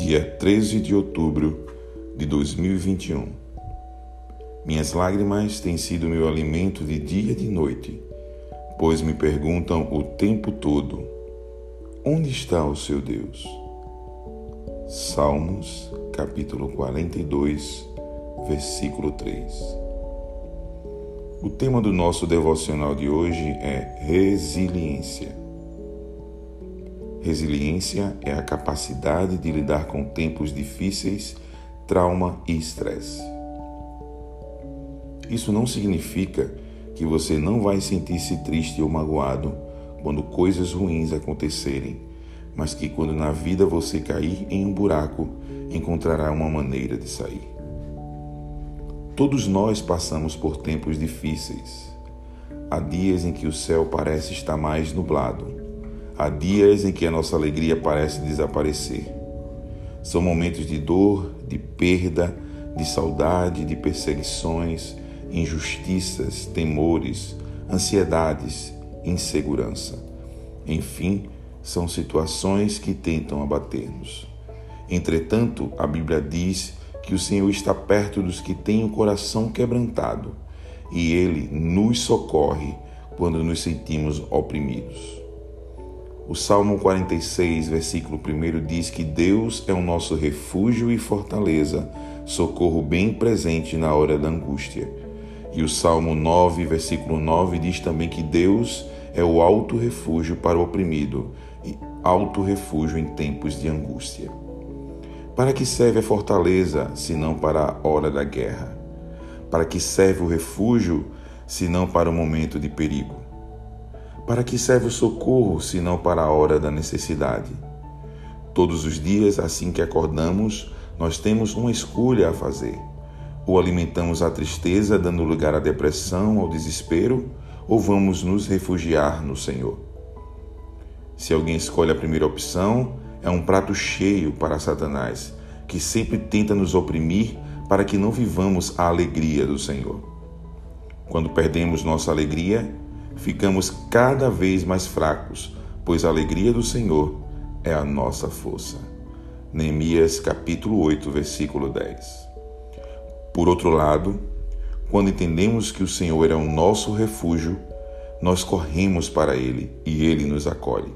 dia 13 de outubro de 2021. Minhas lágrimas têm sido meu alimento de dia e de noite, pois me perguntam o tempo todo: onde está o seu Deus? Salmos, capítulo 42, versículo 3. O tema do nosso devocional de hoje é resiliência. Resiliência é a capacidade de lidar com tempos difíceis, trauma e estresse. Isso não significa que você não vai sentir-se triste ou magoado quando coisas ruins acontecerem, mas que quando na vida você cair em um buraco, encontrará uma maneira de sair. Todos nós passamos por tempos difíceis. Há dias em que o céu parece estar mais nublado Há dias em que a nossa alegria parece desaparecer. São momentos de dor, de perda, de saudade, de perseguições, injustiças, temores, ansiedades, insegurança. Enfim, são situações que tentam abater-nos. Entretanto, a Bíblia diz que o Senhor está perto dos que têm o coração quebrantado e Ele nos socorre quando nos sentimos oprimidos. O Salmo 46, versículo 1 diz que Deus é o nosso refúgio e fortaleza, socorro bem presente na hora da angústia. E o Salmo 9, versículo 9 diz também que Deus é o alto refúgio para o oprimido e alto refúgio em tempos de angústia. Para que serve a fortaleza, senão para a hora da guerra? Para que serve o refúgio, senão para o momento de perigo? Para que serve o socorro, senão para a hora da necessidade? Todos os dias, assim que acordamos, nós temos uma escolha a fazer. Ou alimentamos a tristeza, dando lugar à depressão, ao desespero, ou vamos nos refugiar no Senhor. Se alguém escolhe a primeira opção, é um prato cheio para Satanás, que sempre tenta nos oprimir para que não vivamos a alegria do Senhor. Quando perdemos nossa alegria, ficamos cada vez mais fracos, pois a alegria do Senhor é a nossa força. Neemias capítulo 8, versículo 10. Por outro lado, quando entendemos que o Senhor é o nosso refúgio, nós corremos para Ele e Ele nos acolhe.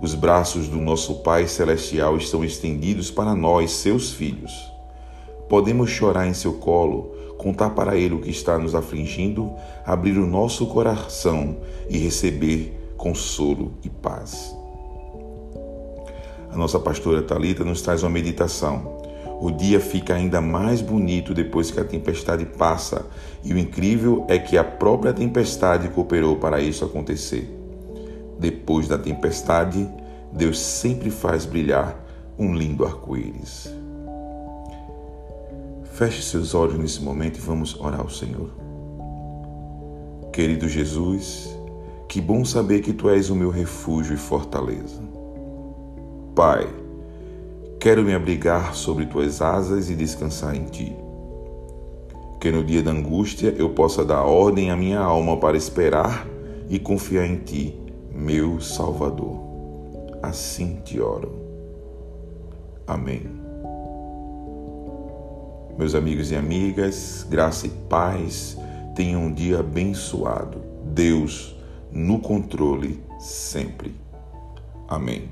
Os braços do nosso Pai Celestial estão estendidos para nós, seus filhos. Podemos chorar em seu colo, contar para Ele o que está nos afligindo, abrir o nosso coração e receber consolo e paz. A nossa pastora Talita nos traz uma meditação. O dia fica ainda mais bonito depois que a tempestade passa, e o incrível é que a própria tempestade cooperou para isso acontecer. Depois da tempestade, Deus sempre faz brilhar um lindo arco-íris. Feche seus olhos nesse momento e vamos orar ao Senhor. Querido Jesus, que bom saber que Tu és o meu refúgio e fortaleza. Pai, quero me abrigar sobre Tuas asas e descansar em Ti. Que no dia da angústia eu possa dar ordem à minha alma para esperar e confiar em Ti, meu Salvador. Assim te oro. Amém. Meus amigos e amigas, graça e paz, tenham um dia abençoado. Deus no controle sempre. Amém.